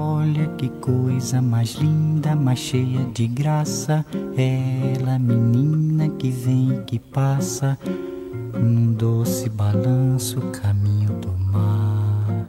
Olha que coisa mais linda, mais cheia de graça. Ela, menina que vem e que passa, num doce balanço, caminho do mar.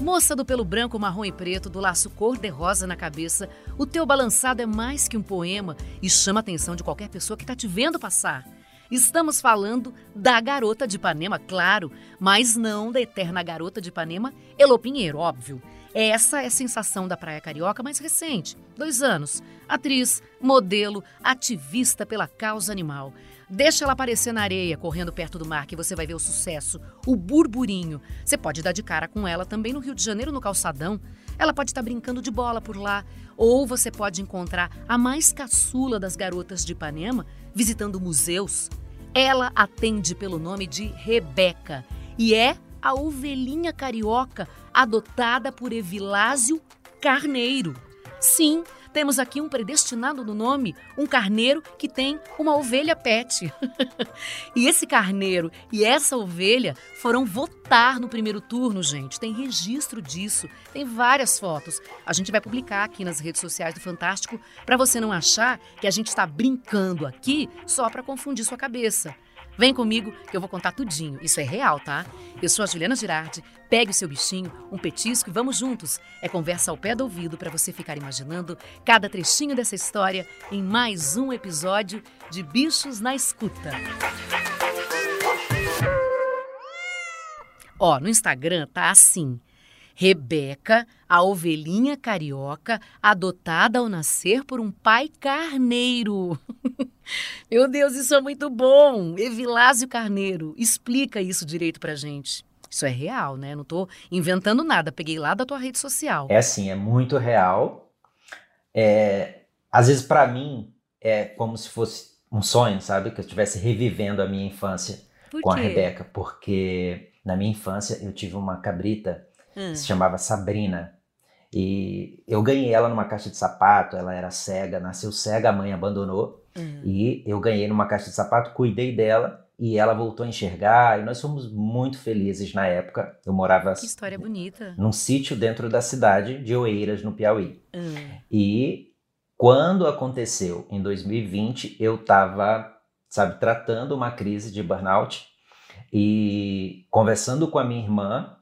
Moça do pelo branco, marrom e preto, do laço cor-de-rosa na cabeça, o teu balançado é mais que um poema e chama a atenção de qualquer pessoa que está te vendo passar. Estamos falando da garota de Ipanema, claro, mas não da eterna garota de Ipanema, Elô Pinheiro, óbvio. Essa é a sensação da Praia Carioca mais recente, dois anos. Atriz, modelo, ativista pela causa animal. Deixa ela aparecer na areia, correndo perto do mar, que você vai ver o sucesso, o burburinho. Você pode dar de cara com ela também no Rio de Janeiro, no calçadão. Ela pode estar brincando de bola por lá, ou você pode encontrar a mais caçula das garotas de Ipanema visitando museus. Ela atende pelo nome de Rebeca e é a ovelhinha carioca adotada por Evilásio Carneiro. Sim, temos aqui um predestinado no nome, um carneiro que tem uma ovelha pet. e esse carneiro e essa ovelha foram votar no primeiro turno, gente. Tem registro disso, tem várias fotos. A gente vai publicar aqui nas redes sociais do Fantástico para você não achar que a gente está brincando aqui só para confundir sua cabeça. Vem comigo que eu vou contar tudinho. Isso é real, tá? Eu sou a Juliana Girardi. Pegue o seu bichinho, um petisco e vamos juntos. É conversa ao pé do ouvido para você ficar imaginando cada trechinho dessa história em mais um episódio de Bichos na Escuta. Ó, no Instagram tá assim: Rebeca, a ovelhinha carioca, adotada ao nascer por um pai carneiro. Meu Deus, isso é muito bom! Evilásio Carneiro, explica isso direito pra gente. Isso é real, né? Não tô inventando nada, peguei lá da tua rede social. É assim, é muito real. É, às vezes, para mim, é como se fosse um sonho, sabe? Que eu estivesse revivendo a minha infância com a Rebeca. Porque na minha infância eu tive uma cabrita hum. se chamava Sabrina. E eu ganhei ela numa caixa de sapato, ela era cega, nasceu cega, a mãe abandonou. Hum. E eu ganhei numa caixa de sapato, cuidei dela e ela voltou a enxergar. E nós fomos muito felizes na época. Eu morava. Que história bonita. Num sítio dentro da cidade de Oeiras, no Piauí. Hum. E quando aconteceu, em 2020, eu estava, sabe, tratando uma crise de burnout e conversando com a minha irmã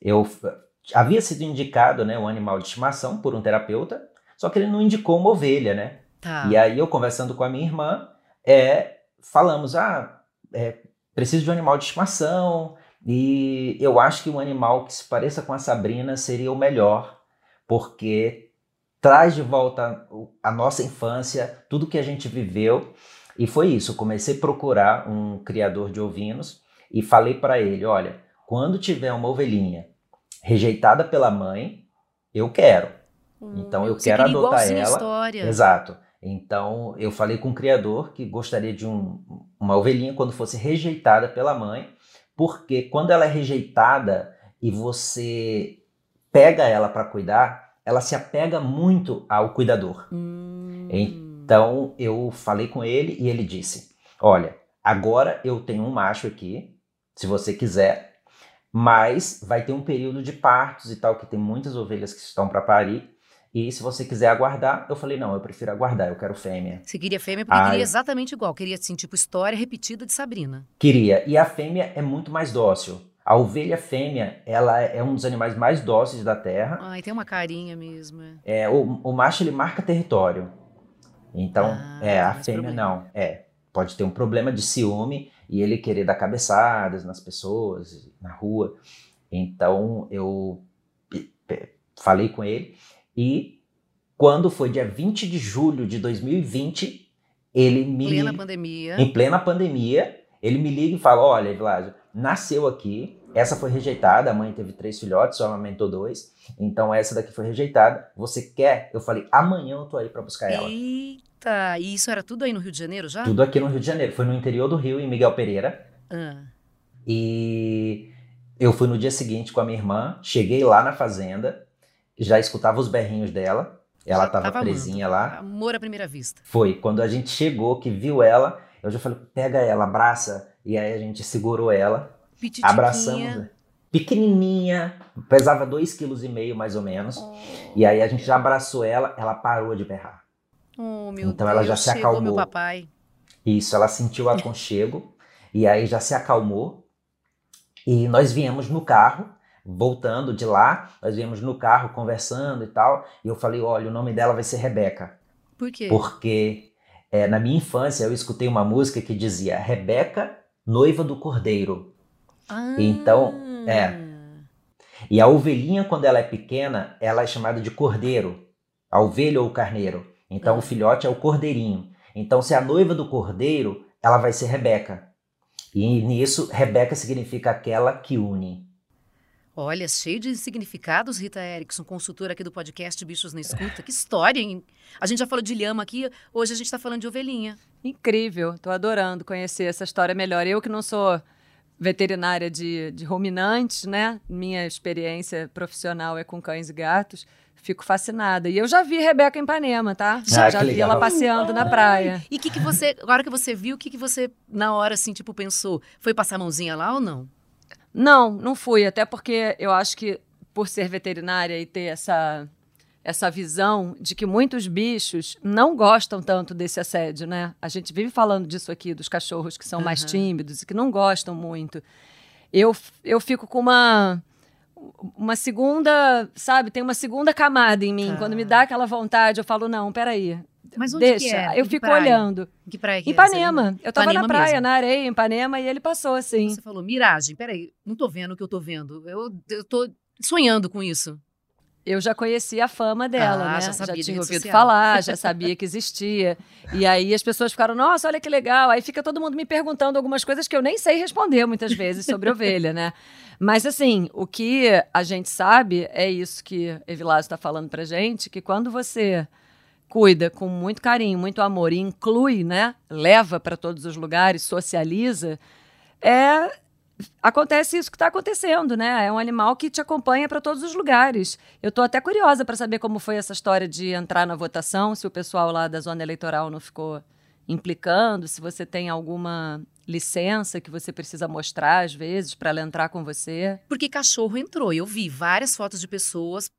eu havia sido indicado, né, um animal de estimação por um terapeuta, só que ele não indicou uma ovelha, né? Tá. E aí eu conversando com a minha irmã, é, falamos, ah, é, preciso de um animal de estimação e eu acho que um animal que se pareça com a Sabrina seria o melhor, porque traz de volta a nossa infância, tudo que a gente viveu. E foi isso, comecei a procurar um criador de ovinos e falei para ele, olha, quando tiver uma ovelhinha rejeitada pela mãe, eu quero. Hum, então eu quero adotar ela. História. Exato. Então eu falei com o criador que gostaria de um, uma ovelhinha quando fosse rejeitada pela mãe, porque quando ela é rejeitada e você pega ela para cuidar, ela se apega muito ao cuidador. Hum. Então eu falei com ele e ele disse: Olha, agora eu tenho um macho aqui. Se você quiser, mas vai ter um período de partos e tal, que tem muitas ovelhas que estão para parir. E se você quiser aguardar, eu falei, não, eu prefiro aguardar, eu quero fêmea. Você queria fêmea porque Ai. queria exatamente igual, queria assim, tipo história repetida de Sabrina. Queria, e a fêmea é muito mais dócil. A ovelha fêmea, ela é um dos animais mais dóceis da Terra. Ai, tem uma carinha mesmo. É, é o, o macho, ele marca território. Então, ah, é, a fêmea problema. não. É, pode ter um problema de ciúme e ele querer dar cabeçadas nas pessoas, na rua. Então eu falei com ele e quando foi dia 20 de julho de 2020, ele me plena pandemia. Em plena pandemia, ele me liga e fala: "Olha, Vládio, nasceu aqui, essa foi rejeitada, a mãe teve três filhotes, só amamentou dois, então essa daqui foi rejeitada. Você quer?" Eu falei: "Amanhã eu tô aí para buscar ela." Eita. Eita, e isso era tudo aí no Rio de Janeiro já? Tudo aqui no Rio de Janeiro. Foi no interior do Rio, em Miguel Pereira. Ah. E eu fui no dia seguinte com a minha irmã, cheguei lá na fazenda, já escutava os berrinhos dela. Ela estava presinha lá. Amor à primeira vista. Foi. Quando a gente chegou, que viu ela, eu já falei, pega ela, abraça. E aí a gente segurou ela. Abraçamos. pequenininha, pesava 2,5 kg mais ou menos. Oh. E aí a gente já abraçou ela, ela parou de berrar. Oh, meu então Deus, ela já se acalmou. Meu papai. Isso, ela sentiu o aconchego e aí já se acalmou. E nós viemos no carro, voltando de lá, nós viemos no carro conversando e tal. E eu falei: olha, o nome dela vai ser Rebeca. Por quê? Porque é, na minha infância eu escutei uma música que dizia Rebeca, noiva do cordeiro. Ah. Então, é. E a ovelhinha, quando ela é pequena, ela é chamada de cordeiro. A ovelha ou carneiro. Então, o filhote é o cordeirinho. Então, se é a noiva do cordeiro, ela vai ser Rebeca. E nisso, Rebeca significa aquela que une. Olha, cheio de significados, Rita Erickson, consultora aqui do podcast Bichos na Escuta. Que história, hein? A gente já falou de lhama aqui, hoje a gente está falando de ovelhinha. Incrível, estou adorando conhecer essa história melhor. Eu que não sou veterinária de, de ruminantes, né? Minha experiência profissional é com cães e gatos. Fico fascinada. E eu já vi Rebeca em Ipanema, tá? Ah, já vi legal. ela passeando na praia. E o que, que você, agora que você viu, o que, que você, na hora, assim, tipo, pensou? Foi passar a mãozinha lá ou não? Não, não fui. Até porque eu acho que, por ser veterinária e ter essa essa visão de que muitos bichos não gostam tanto desse assédio, né? A gente vive falando disso aqui, dos cachorros que são uhum. mais tímidos e que não gostam muito. Eu, eu fico com uma uma segunda, sabe, tem uma segunda camada em mim. Tá. Quando me dá aquela vontade, eu falo, não, peraí. Mas onde deixa. É? Eu fico praia? olhando. Que praia que é Ipanema. É eu tava Ipanema na praia, mesmo. na areia, em Ipanema, e ele passou assim. Você falou, miragem, peraí, não tô vendo o que eu tô vendo. Eu, eu tô sonhando com isso eu já conhecia a fama dela, ah, né? Já, já tinha ouvido social. falar, já sabia que existia. e aí as pessoas ficaram, nossa, olha que legal. Aí fica todo mundo me perguntando algumas coisas que eu nem sei responder muitas vezes sobre ovelha, né? Mas assim, o que a gente sabe é isso que Evilásio está falando pra gente, que quando você cuida com muito carinho, muito amor e inclui, né? Leva para todos os lugares, socializa, é acontece isso que está acontecendo, né? É um animal que te acompanha para todos os lugares. Eu estou até curiosa para saber como foi essa história de entrar na votação, se o pessoal lá da zona eleitoral não ficou implicando, se você tem alguma licença que você precisa mostrar às vezes para ela entrar com você. Porque cachorro entrou. Eu vi várias fotos de pessoas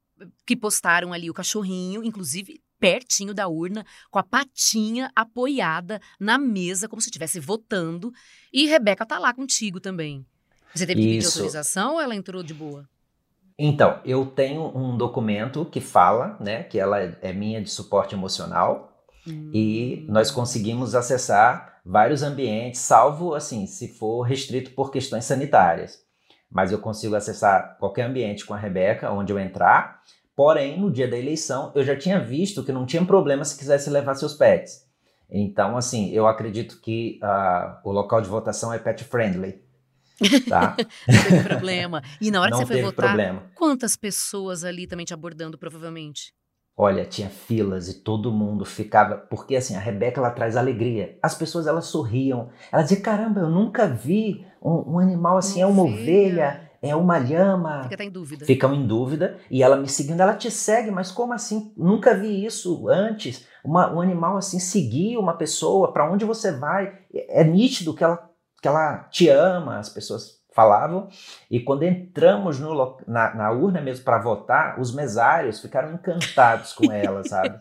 que postaram ali o cachorrinho, inclusive pertinho da urna, com a patinha apoiada na mesa, como se estivesse votando. E Rebeca tá lá contigo também. Você teve que pedir autorização ou ela entrou de boa? Então, eu tenho um documento que fala, né, que ela é minha de suporte emocional hum. e nós conseguimos acessar vários ambientes, salvo assim, se for restrito por questões sanitárias. Mas eu consigo acessar qualquer ambiente com a Rebeca, onde eu entrar Porém, no dia da eleição, eu já tinha visto que não tinha problema se quisesse levar seus pets. Então, assim, eu acredito que uh, o local de votação é pet friendly. Tá? não teve problema. E na hora não que você foi votar, problema. quantas pessoas ali também te abordando, provavelmente? Olha, tinha filas e todo mundo ficava. Porque assim, a Rebeca ela traz alegria. As pessoas elas sorriam. Ela dizia: caramba, eu nunca vi um, um animal assim, uma é uma ovelha. ovelha é uma lhama. Fica em dúvida. Ficam em dúvida. E ela me seguindo, ela te segue, mas como assim? Nunca vi isso antes. Uma, um animal assim seguir uma pessoa, para onde você vai? É, é nítido que ela, que ela te ama, as pessoas falavam. E quando entramos no, na, na urna mesmo para votar, os mesários ficaram encantados com ela, sabe?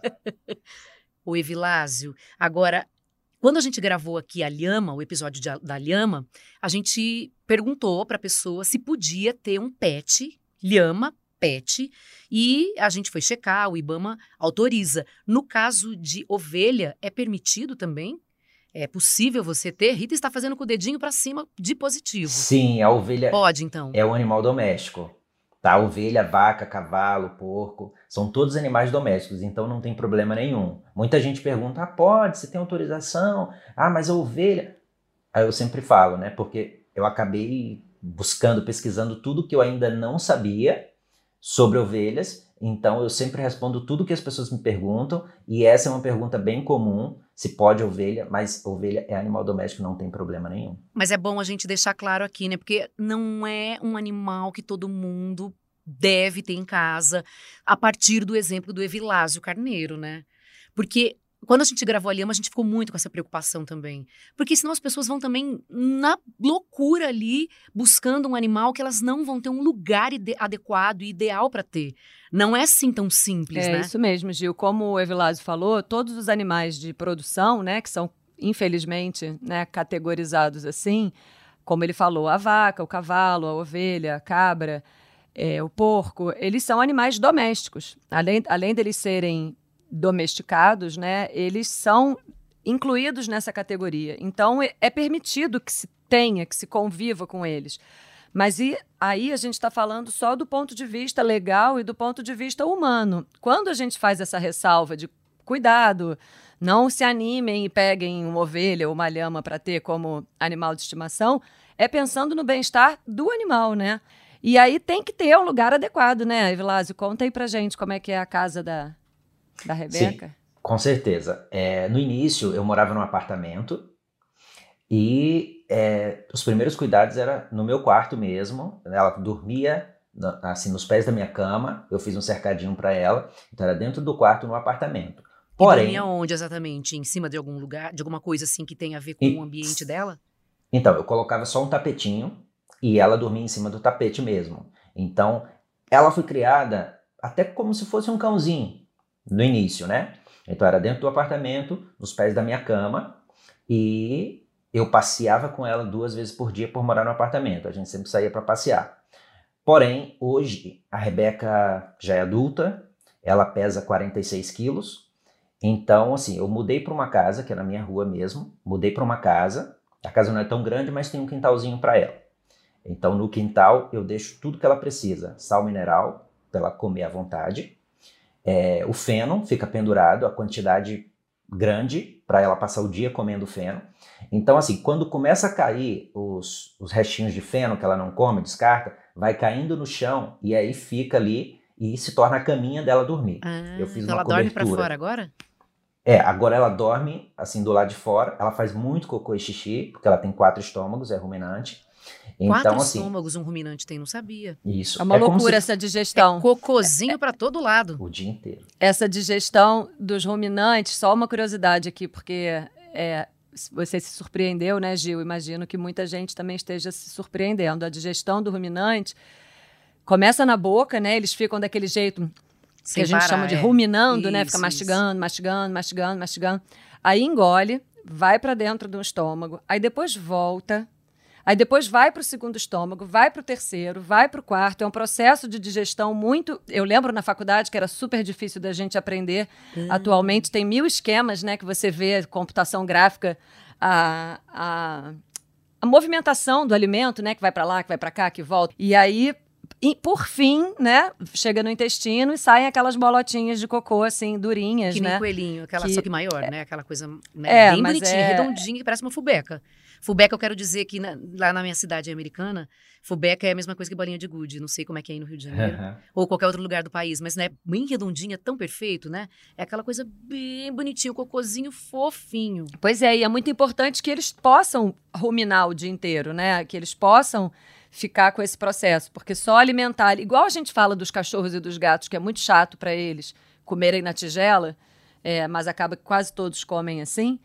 o Evilásio, agora quando a gente gravou aqui a Lhama, o episódio de, da Lhama, a gente perguntou para a pessoa se podia ter um pet, Lhama, pet, e a gente foi checar, o Ibama autoriza. No caso de ovelha, é permitido também? É possível você ter? Rita está fazendo com o dedinho para cima de positivo. Sim, a ovelha. Pode, então. É um animal doméstico. Tá? Ovelha, vaca, cavalo, porco, são todos animais domésticos, então não tem problema nenhum. Muita gente pergunta: ah, pode, você tem autorização? Ah, mas a ovelha. Aí eu sempre falo, né? Porque eu acabei buscando, pesquisando tudo que eu ainda não sabia sobre ovelhas, então eu sempre respondo tudo que as pessoas me perguntam, e essa é uma pergunta bem comum se pode ovelha, mas ovelha é animal doméstico, não tem problema nenhum. Mas é bom a gente deixar claro aqui, né? Porque não é um animal que todo mundo deve ter em casa, a partir do exemplo do Evilásio Carneiro, né? Porque Quando a gente gravou a Lhama, a gente ficou muito com essa preocupação também. Porque senão as pessoas vão também na loucura ali, buscando um animal que elas não vão ter um lugar adequado e ideal para ter. Não é assim tão simples, é né? É isso mesmo, Gil. Como o Evilásio falou, todos os animais de produção, né, que são, infelizmente, né, categorizados assim, como ele falou, a vaca, o cavalo, a ovelha, a cabra, é, o porco, eles são animais domésticos. Além, além deles serem domesticados, né, eles são incluídos nessa categoria. Então, é, é permitido que se tenha, que se conviva com eles. Mas e, aí a gente está falando só do ponto de vista legal e do ponto de vista humano. Quando a gente faz essa ressalva de cuidado, não se animem e peguem uma ovelha ou uma lhama para ter como animal de estimação, é pensando no bem-estar do animal, né? E aí tem que ter um lugar adequado, né, Evilásio? Conta aí pra gente como é que é a casa da, da Rebeca? Sim, com certeza. É, no início, eu morava num apartamento e é, os primeiros cuidados era no meu quarto mesmo. Ela dormia assim nos pés da minha cama. Eu fiz um cercadinho para ela. Então era dentro do quarto no apartamento. Porém, e dormia onde exatamente? Em cima de algum lugar, de alguma coisa assim que tem a ver com e, o ambiente dela? Então, eu colocava só um tapetinho e ela dormia em cima do tapete mesmo. Então, ela foi criada até como se fosse um cãozinho no início, né? Então era dentro do apartamento, nos pés da minha cama, e eu passeava com ela duas vezes por dia por morar no apartamento. A gente sempre saía para passear. Porém, hoje a Rebeca já é adulta, ela pesa 46 quilos. Então, assim, eu mudei para uma casa, que é na minha rua mesmo, mudei para uma casa. A casa não é tão grande, mas tem um quintalzinho para ela. Então, no quintal, eu deixo tudo que ela precisa: sal mineral, para ela comer à vontade, é, o feno fica pendurado, a quantidade grande para ela passar o dia comendo feno. Então, assim, quando começa a cair os, os restinhos de feno que ela não come, descarta, vai caindo no chão e aí fica ali e se torna a caminha dela dormir. Ah, eu fiz então uma ela cobertura. dorme para fora agora? É, agora ela dorme assim do lado de fora. Ela faz muito cocô e xixi, porque ela tem quatro estômagos, é ruminante. Então, Quatro assim, estômagos um ruminante tem, não sabia. Isso. É uma é loucura se... essa digestão. É cocozinho é, para todo lado. O dia inteiro. Essa digestão dos ruminantes, só uma curiosidade aqui, porque é, você se surpreendeu, né, Gil? Imagino que muita gente também esteja se surpreendendo. A digestão do ruminante começa na boca, né? Eles ficam daquele jeito Sem que a gente parar, chama de é. ruminando, isso, né? Fica mastigando, isso. mastigando, mastigando, mastigando. Aí engole, vai para dentro do estômago, aí depois volta Aí depois vai para o segundo estômago, vai para o terceiro, vai para o quarto. É um processo de digestão muito. Eu lembro na faculdade que era super difícil da gente aprender. Uhum. Atualmente tem mil esquemas, né? Que você vê, computação gráfica, a, a, a movimentação do alimento, né? Que vai para lá, que vai para cá, que volta. E aí e, por fim, né, chega no intestino e saem aquelas bolotinhas de cocô, assim, durinhas, que né? Que nem coelhinho, aquela que, só que maior, é, né? Aquela coisa né, é, bem bonitinha, é... redondinha, que parece uma fubeca. Fubeca, eu quero dizer que na, lá na minha cidade americana, fubeca é a mesma coisa que bolinha de gude. Não sei como é que é aí no Rio de Janeiro. Uhum. ou qualquer outro lugar do país, mas né, bem redondinha, tão perfeito, né? É aquela coisa bem bonitinha, o cocôzinho fofinho. Pois é, e é muito importante que eles possam ruminar o dia inteiro, né? Que eles possam ficar com esse processo, porque só alimentar, igual a gente fala dos cachorros e dos gatos, que é muito chato para eles comerem na tigela, é, mas acaba que quase todos comem assim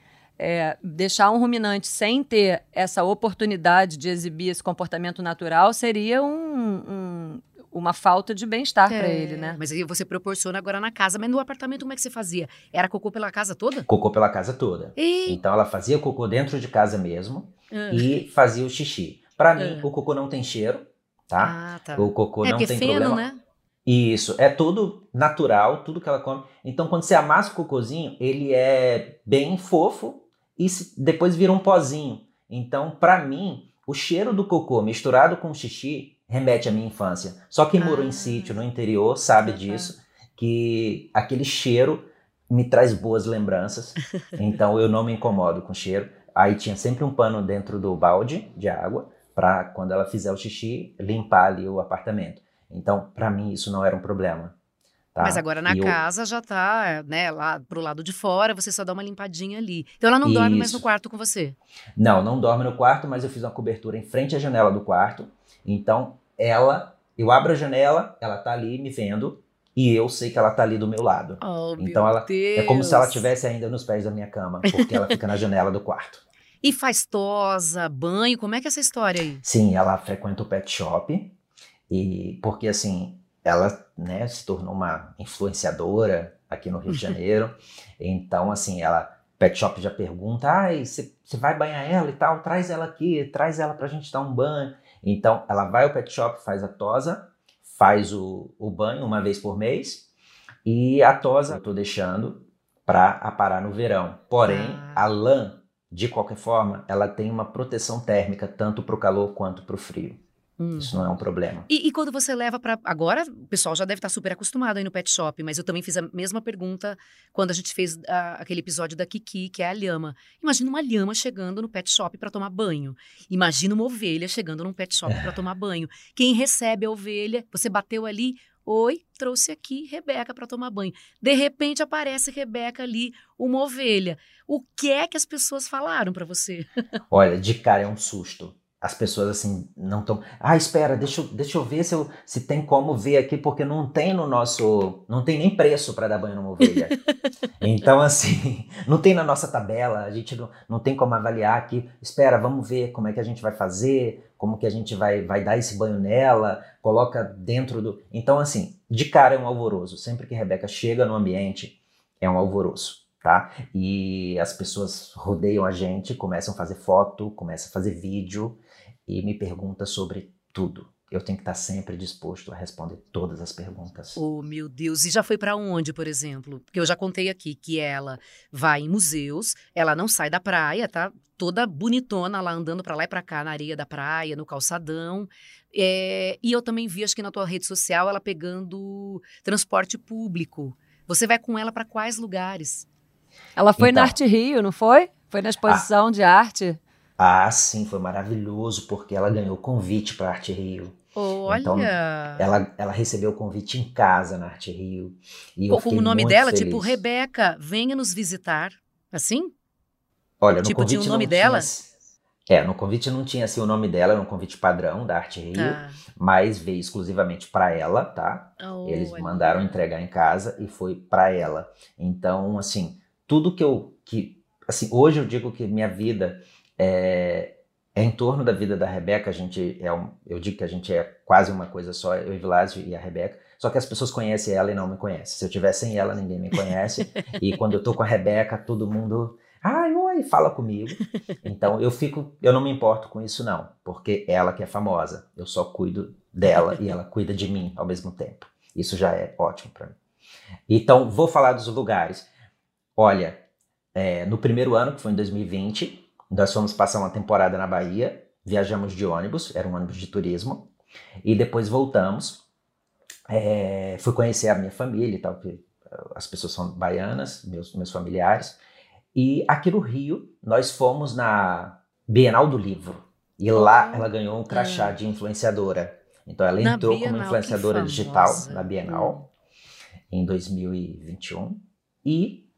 é, deixar um ruminante sem ter essa oportunidade de exibir esse comportamento natural seria um, um, uma falta de bem-estar é, para ele, né? Mas aí você proporciona agora na casa, mas no apartamento como é que você fazia? Era cocô pela casa toda? Cocô pela casa toda. E... Então ela fazia cocô dentro de casa mesmo uh. e fazia o xixi. Para mim, o cocô não tem cheiro, tá? Ah, tá. O cocô é, não tem feno, problema. Né? Isso, é tudo natural, tudo que ela come. Então, quando você amassa o cocôzinho, ele é bem fofo, e depois vira um pozinho. Então, para mim, o cheiro do cocô misturado com xixi remete à minha infância. Só quem ah. morou em ah. sítio, no interior, sabe disso, que aquele cheiro me traz boas lembranças. Então, eu não me incomodo com cheiro. Aí tinha sempre um pano dentro do balde de água para quando ela fizer o xixi limpar ali o apartamento. Então, para mim isso não era um problema. Tá? Mas agora na e casa eu... já tá, né, lá pro lado de fora, você só dá uma limpadinha ali. Então ela não Isso. dorme mais no quarto com você? Não, não dorme no quarto, mas eu fiz uma cobertura em frente à janela do quarto. Então ela, eu abro a janela, ela tá ali me vendo e eu sei que ela tá ali do meu lado. Oh, então meu ela Deus. é como se ela estivesse ainda nos pés da minha cama, porque ela fica na janela do quarto. E faz tosa, banho, como é que é essa história aí? Sim, ela frequenta o pet shop e porque assim, ela, né, se tornou uma influenciadora aqui no Rio de Janeiro. então assim, ela pet shop já pergunta: "Ai, você vai banhar ela e tal? Traz ela aqui, traz ela pra gente dar um banho". Então, ela vai ao pet shop, faz a tosa, faz o, o banho uma vez por mês e a tosa eu tô deixando para aparar no verão. Porém, Ah. a lã, de qualquer forma, ela tem uma proteção térmica tanto para o calor quanto para o frio. Hum. Isso não é um problema. E, e quando você leva pra. Agora o pessoal já deve estar super acostumado aí no pet shop, mas eu também fiz a mesma pergunta quando a gente fez ah, aquele episódio da Kiki, que é a lhama. Imagina uma lhama chegando no pet shop para tomar banho. Imagina uma ovelha chegando num pet shop para tomar banho. Quem recebe a ovelha, você bateu ali, oi, trouxe aqui Rebeca para tomar banho. De repente aparece Rebeca ali, uma ovelha. O que é que as pessoas falaram para você? Olha, de cara é um susto. As pessoas assim não estão. Ah, espera, deixa eu, deixa eu ver se, eu, se tem como ver aqui, porque não tem no nosso. Não tem nem preço para dar banho numa ovelha. então, assim, não tem na nossa tabela, a gente não, não tem como avaliar aqui. Espera, vamos ver como é que a gente vai fazer, como que a gente vai, vai dar esse banho nela, coloca dentro do. Então, assim, de cara é um alvoroço. Sempre que Rebeca chega no ambiente, é um alvoroço. Tá? E as pessoas rodeiam a gente, começam a fazer foto, começam a fazer vídeo e me pergunta sobre tudo. Eu tenho que estar sempre disposto a responder todas as perguntas. Oh, meu Deus. E já foi para onde, por exemplo? Porque eu já contei aqui que ela vai em museus, ela não sai da praia, tá? Toda bonitona lá andando para lá e para cá na areia da praia, no calçadão. É, e eu também vi, acho que na tua rede social, ela pegando transporte público. Você vai com ela para quais lugares? Ela foi Então. na Arte Rio, não foi? Foi na exposição de arte. Ah, sim, foi maravilhoso porque ela ganhou convite para Arte Rio. Olha! Então, Ela, ela recebeu o convite em casa na Arte Rio. E fiquei o nome dela, feliz. tipo, Rebeca, venha nos visitar. Assim? Olha, no tipo, tinha convite o nome dela? Tinha, é, no convite não tinha assim o nome dela, era um convite padrão da Arte Rio, Tá. mas veio exclusivamente para ela, tá? Oh, Eles olha. mandaram entregar em casa e foi para ela. Então, assim, tudo que eu que assim, hoje eu digo que minha vida é, é em torno da vida da Rebeca, a gente é um, eu digo que a gente é quase uma coisa só, eu e Vilásio e a Rebeca. Só que as pessoas conhecem ela e não me conhecem. Se eu tiver sem ela, ninguém me conhece. e quando eu tô com a Rebeca, todo mundo, ai, oi, fala comigo. Então eu fico, eu não me importo com isso não, porque ela que é famosa. Eu só cuido dela e ela cuida de mim ao mesmo tempo. Isso já é ótimo para mim. Então, vou falar dos lugares. Olha, é, no primeiro ano, que foi em 2020, nós fomos passar uma temporada na Bahia, viajamos de ônibus, era um ônibus de turismo, e depois voltamos. É, fui conhecer a minha família e tal, porque as pessoas são baianas, meus, meus familiares. E aqui no Rio, nós fomos na Bienal do Livro. E lá ela ganhou um crachá de influenciadora. Então ela Na entrou Bienal, como que influenciadora digital na Bienal em 2021. E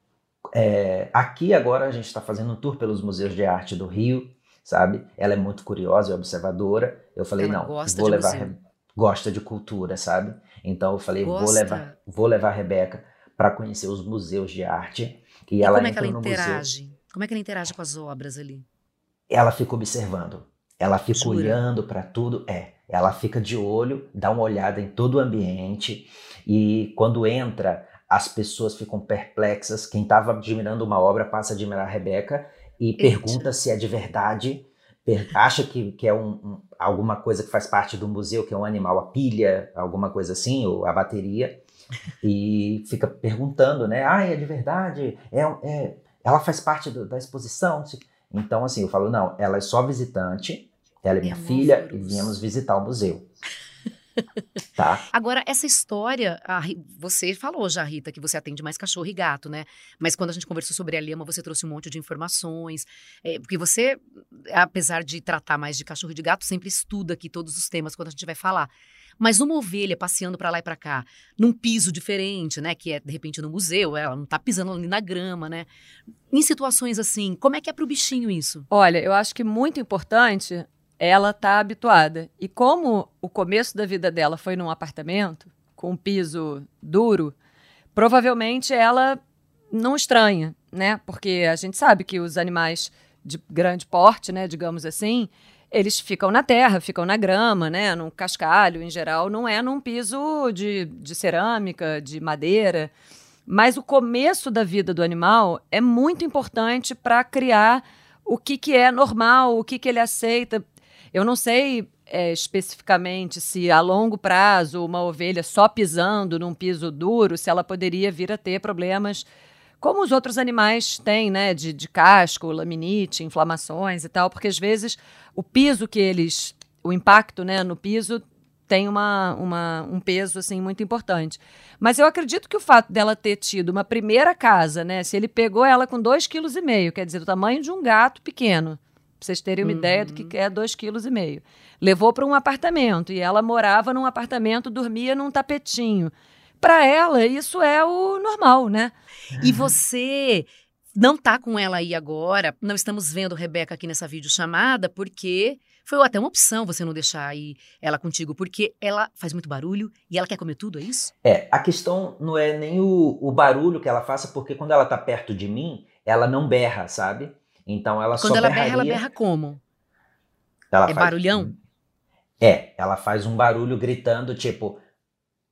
é, aqui agora a gente está fazendo um tour pelos museus de arte do Rio, sabe? Ela é muito curiosa e observadora. Eu falei, Ela não, gosta vou de levar. museu. Gosta de cultura, sabe? Então eu falei, vou Gosta. levar, vou levar a Rebeca para conhecer os museus de arte. E, E ela como é que ela no museu. interage? Como é que ela interage com as obras ali? Ela fica observando. Ela fica Jura? olhando para tudo. É, ela fica de olho, dá uma olhada em todo o ambiente e quando entra, as pessoas ficam perplexas. Quem estava admirando uma obra passa a admirar a Rebeca e Eita. pergunta se é de verdade. Acha que, que é um, um- alguma coisa que faz parte do museu, que é um animal, a pilha, alguma coisa assim, ou a bateria, e fica perguntando, né? Ah, é de verdade? É, é- ela faz parte do- da exposição? Então, assim, eu falo, não, ela é só visitante, ela é minha É um filha e viemos visitar o museu. Tá? Agora, essa história, a você falou já, Rita, que você atende mais cachorro e gato, né? Mas quando a gente conversou sobre a Lema, você trouxe um monte de informações. é, porque você, apesar de tratar mais de cachorro e de gato, sempre estuda aqui todos os temas quando a gente vai falar. Mas uma ovelha passeando pra lá e pra cá, num piso diferente, né? Que é, de repente, no museu, ela não tá pisando ali na grama, né? Em situações assim, como é que é pro bichinho isso? Olha, eu acho que muito importante ela tá habituada. E como o começo da vida dela foi num apartamento, com piso duro, provavelmente ela não estranha, né? Porque a gente sabe que os animais de grande porte, né, digamos assim, eles ficam na terra, ficam na grama, né, num cascalho, em geral, não é num piso de, de cerâmica, de madeira. Mas o começo da vida do animal é muito importante para criar o que, que é normal, o que, que ele aceita. Eu não sei é, especificamente se a longo prazo uma ovelha só pisando num piso duro, se ela poderia vir a ter problemas como os outros animais têm, né, de, de casco, laminite, inflamações e tal, porque às vezes o piso que eles, o impacto, né, no piso tem uma, uma, um peso assim muito importante. Mas eu acredito que o fato dela ter tido uma primeira casa, né? Se ele pegou ela com 2,5 kg, quer dizer, o tamanho de um gato pequeno, para vocês terem uma uhum. ideia do que uhum. é 2,5 kg. Levou para um apartamento e ela morava num apartamento, dormia num tapetinho. Para ela, isso é o normal, né? E você não tá com ela aí agora, não estamos vendo Rebeca aqui nessa videochamada, porque foi até uma opção você não deixar aí ela contigo, porque ela faz muito barulho e ela quer comer tudo, é isso? É, a questão não é nem o, o barulho que ela faça, porque quando ela tá perto de mim, ela não berra, sabe? Então ela quando só ela berraria... berra, ela berra como? Ela é faz... barulhão? É, ela faz um barulho gritando, tipo,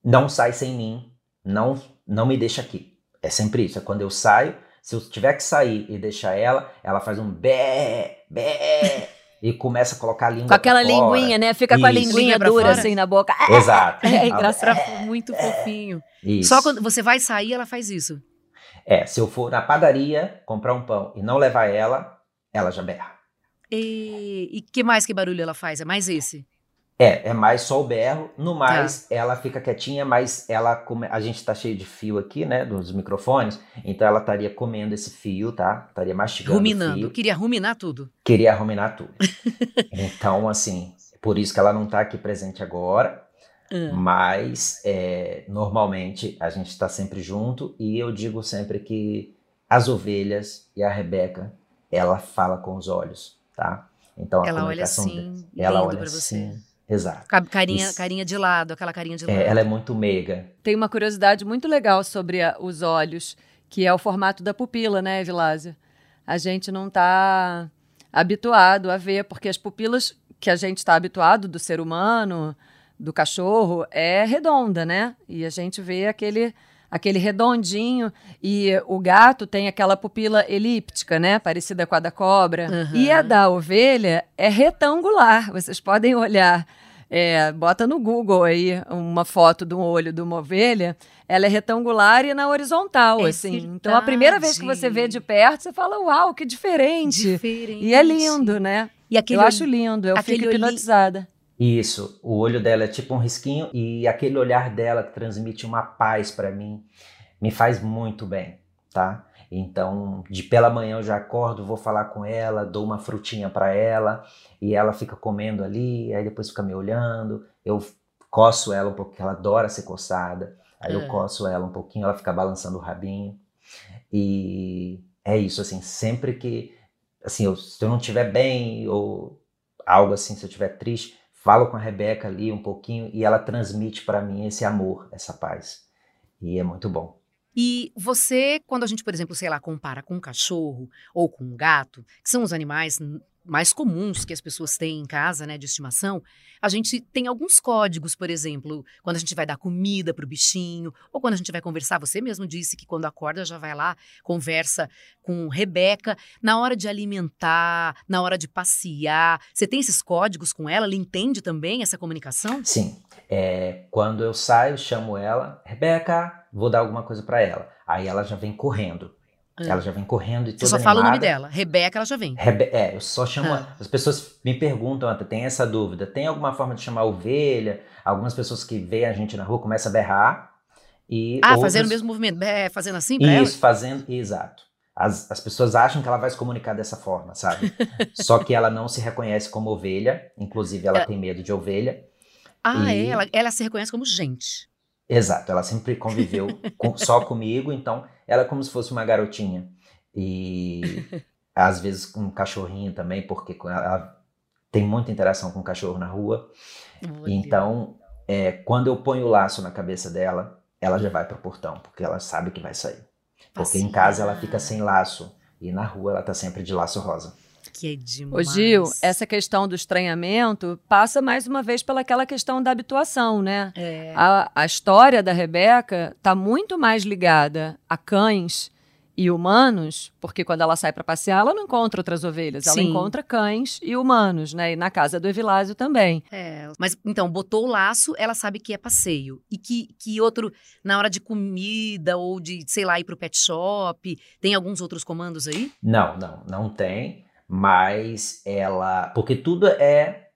não sai sem mim, não, não me deixa aqui. É sempre isso, é quando eu saio, se eu tiver que sair e deixar ela, ela faz um bé, bé, e começa a colocar a língua Com aquela linguinha, né? Fica Isso. com a linguinha dura fora. assim na boca. Exato. É engraçado, é, muito fofinho. Isso. Só quando você vai sair, ela faz isso. É, se eu for na padaria comprar um pão e não levar ela, ela já berra. E, e que mais que barulho ela faz? É mais esse? É, é mais só o berro. No mais, tá. ela fica quietinha, mas ela come... a gente tá cheio de fio aqui, né, dos microfones, então ela estaria comendo esse fio, tá? Estaria mastigando Ruminando. Fio. Queria ruminar tudo. Queria ruminar tudo. então, assim, por isso que ela não tá aqui presente agora. Hum. Mas é, normalmente a gente está sempre junto e eu digo sempre que as ovelhas e a Rebeca, ela fala com os olhos, tá? Então a ela olha assim, ela olha assim, você Exato. Carinha, Isso. carinha de lado, aquela carinha de é, lado. É, ela é muito meiga. Tem uma curiosidade muito legal sobre a, os olhos, que é o formato da pupila, né, Vilásia? A gente não está habituado a ver, porque as pupilas que a gente está habituado do ser humano, do cachorro, é redonda, né? E a gente vê aquele aquele redondinho e o gato tem aquela pupila elíptica, né, parecida com a da cobra. Uhum. E a da ovelha é retangular. Vocês podem olhar é, bota no Google aí uma foto do olho de uma ovelha, ela é retangular e na horizontal, é assim. Verdade. Então, a primeira vez que você vê de perto, você fala, uau, que diferente. diferente. E é lindo, né? E aquele eu acho lindo, eu fico hipnotizada. Isso, o olho dela é tipo um risquinho e aquele olhar dela que transmite uma paz para mim, me faz muito bem, tá? Então, de pela manhã eu já acordo, vou falar com ela, dou uma frutinha para ela e ela fica comendo ali, aí depois fica me olhando. Eu coço ela um pouco, porque ela adora ser coçada. Aí é. eu coço ela um pouquinho, ela fica balançando o rabinho. E é isso, assim, sempre que, assim, eu, se eu não estiver bem ou algo assim, se eu estiver triste, falo com a Rebeca ali um pouquinho e ela transmite para mim esse amor, essa paz. E é muito bom. E você, quando a gente, por exemplo, sei lá, compara com um cachorro ou com um gato, que são os animais mais comuns que as pessoas têm em casa, né, de estimação, a gente tem alguns códigos, por exemplo, quando a gente vai dar comida para o bichinho, ou quando a gente vai conversar, você mesmo disse que quando acorda já vai lá, conversa com Rebeca, na hora de alimentar, na hora de passear, você tem esses códigos com ela? Ela entende também essa comunicação? Sim. É, quando eu saio, chamo ela, Rebeca, vou dar alguma coisa para ela. Aí ela já vem correndo. Ah. Ela já vem correndo e toda Você só animada. fala o nome dela. Rebeca, ela já vem. Rebe é, eu só chamo. Ah. As pessoas me perguntam, até tem essa dúvida. Tem alguma forma de chamar ovelha? Algumas pessoas que veem a gente na rua começam a berrar. E ah, outras... fazendo o mesmo movimento, é, fazendo assim pra Isso, ela? fazendo, exato. As, as pessoas acham que ela vai se comunicar dessa forma, sabe? Só que ela não se reconhece como ovelha, inclusive ela, ela... tem medo de ovelha. Ah, e... é? Ela, ela se reconhece como gente. Exato, ela sempre conviveu com, só comigo, então ela é como se fosse uma garotinha. E às vezes com um cachorrinho também, porque ela tem muita interação com o cachorro na rua. Então, é, quando eu ponho o laço na cabeça dela, ela já vai pro portão, porque ela sabe que vai sair. Porque em casa ela fica sem laço e na rua ela tá sempre de laço rosa. Que é demais. Ô Gil, essa questão do estranhamento passa mais uma vez pelaquela questão da habituação, né? É. A, a história da Rebeca tá muito mais ligada a cães e humanos, porque quando ela sai para passear, ela não encontra outras ovelhas, ela Sim. encontra cães e humanos, né? E na casa do Evilásio também. É, mas então, botou o laço, ela sabe que é passeio. E que, que outro, na hora de comida ou de, sei lá, ir pro pet shop, tem alguns outros comandos aí? Não, não, não tem, mas ela. Porque tudo é,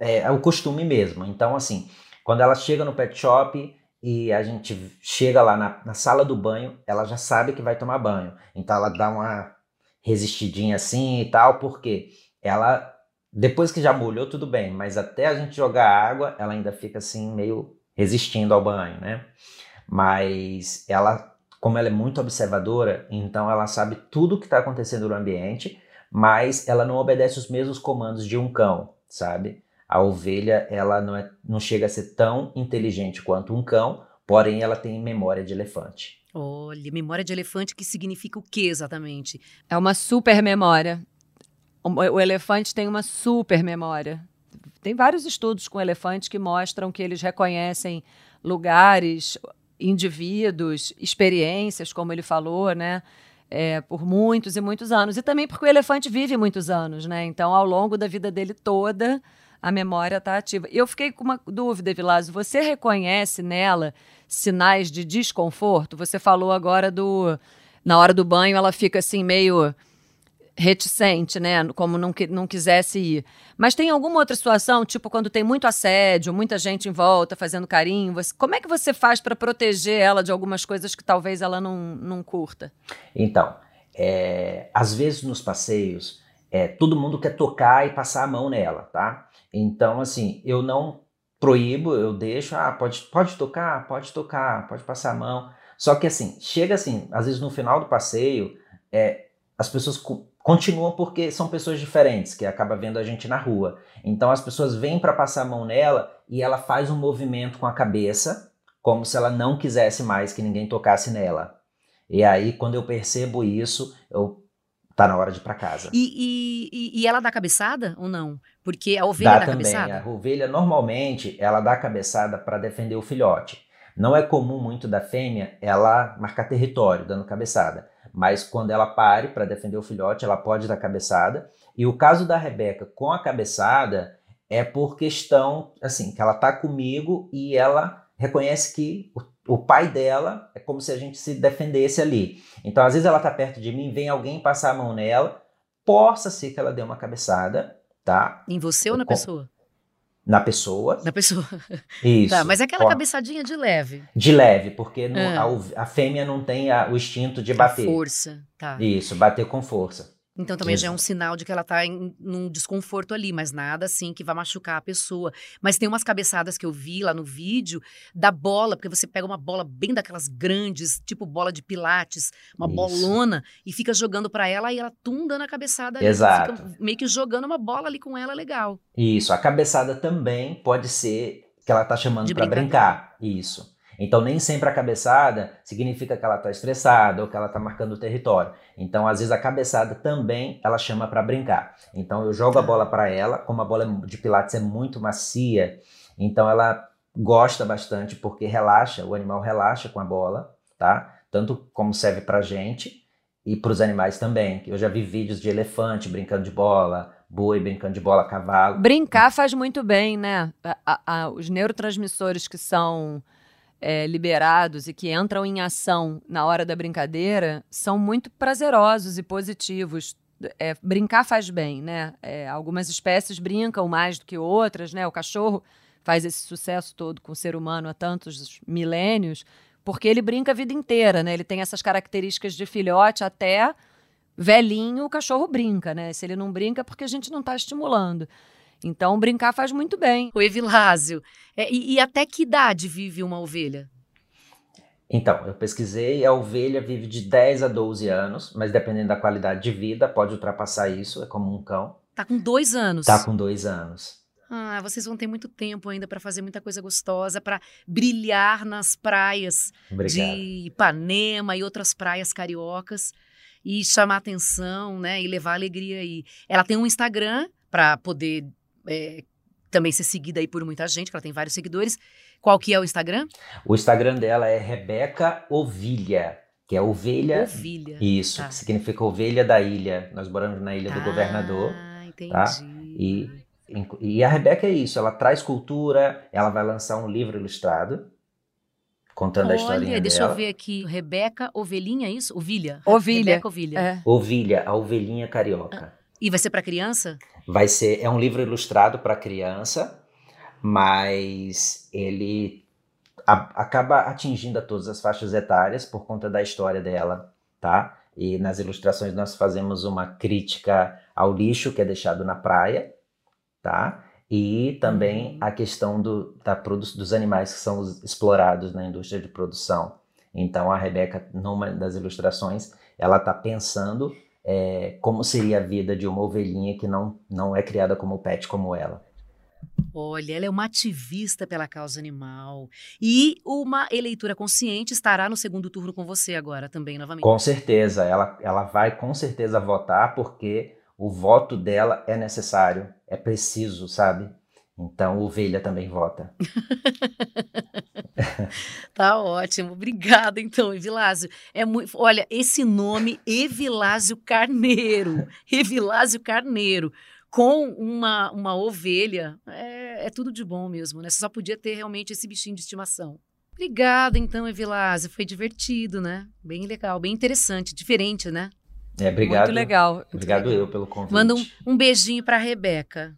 é, é o costume mesmo. Então, assim, quando ela chega no pet shop e a gente chega lá na, na sala do banho, ela já sabe que vai tomar banho. Então ela dá uma resistidinha assim e tal, porque ela. Depois que já molhou, tudo bem, mas até a gente jogar água, ela ainda fica assim, meio resistindo ao banho, né? Mas ela, como ela é muito observadora, então ela sabe tudo o que está acontecendo no ambiente, mas ela não obedece os mesmos comandos de um cão, sabe? A ovelha, ela não, é, não chega a ser tão inteligente quanto um cão, porém ela tem memória de elefante. Olha, memória de elefante, que significa o que exatamente? É uma super memória. O, elefante tem uma super memória. Tem vários estudos com elefantes que mostram que eles reconhecem lugares, indivíduos, experiências, como ele falou, né? É, por muitos e muitos anos. E também porque o elefante vive muitos anos, né? Então, ao longo da vida dele toda, a memória está ativa. Eu fiquei com uma dúvida, Vilásio. Você reconhece nela sinais de desconforto? Você falou agora do. Na hora do banho, ela fica assim, meio reticente, né? Como não, qui- não quisesse ir. Mas tem alguma outra situação, tipo quando tem muito assédio, muita gente em volta fazendo carinho? Você, como é que você faz para proteger ela de algumas coisas que talvez ela não, não curta? Então, é, às vezes nos passeios, é, todo mundo quer tocar e passar a mão nela, tá? Então, assim, eu não proíbo, eu deixo, ah, pode, pode tocar, pode tocar, pode passar a mão. Só que, assim, chega assim, às vezes no final do passeio, é, as pessoas co- continuam porque são pessoas diferentes, que acaba vendo a gente na rua. Então, as pessoas vêm para passar a mão nela e ela faz um movimento com a cabeça, como se ela não quisesse mais que ninguém tocasse nela. E aí, quando eu percebo isso, eu tá na hora de ir para casa. E, e- e- e ela dá cabeçada ou não? Porque a ovelha dá, Dá também. cabeçada? A ovelha, normalmente, ela dá cabeçada para defender o filhote. Não é comum muito da fêmea ela marcar território dando cabeçada. Mas quando ela pare para defender o filhote, ela pode dar cabeçada. E o caso da Rebeca com a cabeçada é por questão, assim, que ela tá comigo e ela reconhece que o, o pai dela é como se a gente se defendesse ali. Então, às vezes ela tá perto de mim, vem alguém passar a mão nela, possa ser que ela dê uma cabeçada, tá? Em você ou na Com- pessoa? Na pessoa. Na pessoa. Isso. Tá, mas é aquela Ó, cabeçadinha de leve. De leve, porque no- Ah. a, a fêmea não tem a- o instinto de A bater. força. Tá. Isso, bater com força. Então também já é um sinal de que ela tá em num desconforto ali, mas nada assim que vai machucar a pessoa. Mas tem umas cabeçadas que eu vi lá no vídeo da bola, porque você pega uma bola bem daquelas grandes, tipo bola de pilates, uma Isso. bolona, e fica jogando pra ela e ela tum dando a cabeçada ali. Exato. Fica meio que jogando uma bola ali com ela, legal. Isso, a cabeçada também pode ser que ela tá chamando para brincar. Isso. Então nem sempre a cabeçada significa que ela tá estressada ou que ela tá marcando o território. Então às vezes a cabeçada também ela chama para brincar. Então eu jogo a bola para ela, como a bola de pilates é muito macia, então ela gosta bastante porque relaxa, o animal relaxa com a bola, tá? Tanto como serve pra gente e para os animais também. Eu já vi vídeos de elefante brincando de bola, boi brincando de bola, cavalo. Brincar faz muito bem, né? A- a- os neurotransmissores que são é, liberados e que entram em ação na hora da brincadeira são muito prazerosos e positivos. É, brincar faz bem, né? É, algumas espécies brincam mais do que outras, né? O cachorro faz esse sucesso todo com o ser humano há tantos milênios porque ele brinca a vida inteira, né? Ele tem essas características de filhote até velhinho, o cachorro brinca, né? Se ele não brinca é porque a gente não está estimulando. Então, brincar faz muito bem. O Evilásio. É, e, e até que idade vive uma ovelha? Então, eu pesquisei, a ovelha vive de 10 a 12 anos, mas dependendo da qualidade de vida, pode ultrapassar isso, é como um cão. Tá com dois anos. Tá com dois anos. Ah, vocês vão ter muito tempo ainda para fazer muita coisa gostosa, para brilhar nas praias Obrigado. de Ipanema e outras praias cariocas e chamar atenção, né? E levar alegria aí. Ela tem um Instagram para poder é, também ser seguida aí por muita gente, que ela tem vários seguidores. Qual que é o Instagram? O Instagram dela é Rebeca Ovilha, que é ovelha. Ovilha. Isso, Tá. que significa ovelha da ilha. Nós moramos na ilha do governador. Ah, entendi. tá? E, e a Rebeca é isso, ela traz cultura, ela vai lançar um livro ilustrado contando a historinha Olha, deixa dela. eu ver aqui. Rebeca Ovelhinha, é isso? Ovilha. Ovilha. Rebeca Ovilha. É. Ovilha, a ovelhinha carioca. E vai ser para criança? Vai ser, é um livro ilustrado para criança, mas ele a- acaba atingindo a todas as faixas etárias por conta da história dela, tá? E nas ilustrações nós fazemos uma crítica ao lixo que é deixado na praia, tá? E também Uhum. a questão do, da dos animais que são os- explorados na indústria de produção. Então a Rebeca, numa das ilustrações, ela está pensando é, como seria a vida de uma ovelhinha que não, não é criada como pet como ela. Olha, ela é uma ativista pela causa animal. E uma eleitora consciente estará no segundo turno com você agora também, novamente. Com certeza, ela, ela vai com certeza votar porque o voto dela é necessário, é preciso, sabe? Então, ovelha também vota. Tá ótimo. Obrigada, então, Evilásio. É muito... Olha, esse nome, Evilásio Carneiro. Evilásio Carneiro. Com uma, uma ovelha, é, é tudo de bom mesmo, né? Você só podia ter realmente esse bichinho de estimação. Obrigada, então, Evilásio. Foi divertido, né? Bem legal, bem interessante, diferente, né? É, obrigado. Muito legal. Obrigado eu pelo convite. Manda um, um beijinho pra Rebeca.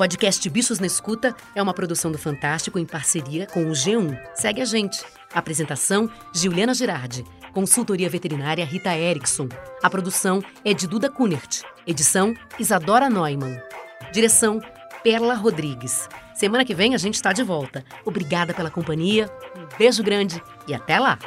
Podcast Bichos na Escuta é uma produção do Fantástico em parceria com o G1. Segue a gente. Apresentação: Juliana Girardi. Consultoria veterinária Rita Erickson. A produção é de Duda Kunert. Edição: Isadora Neumann. Direção: Perla Rodrigues. Semana que vem a gente está de volta. Obrigada pela companhia, um beijo grande e até lá!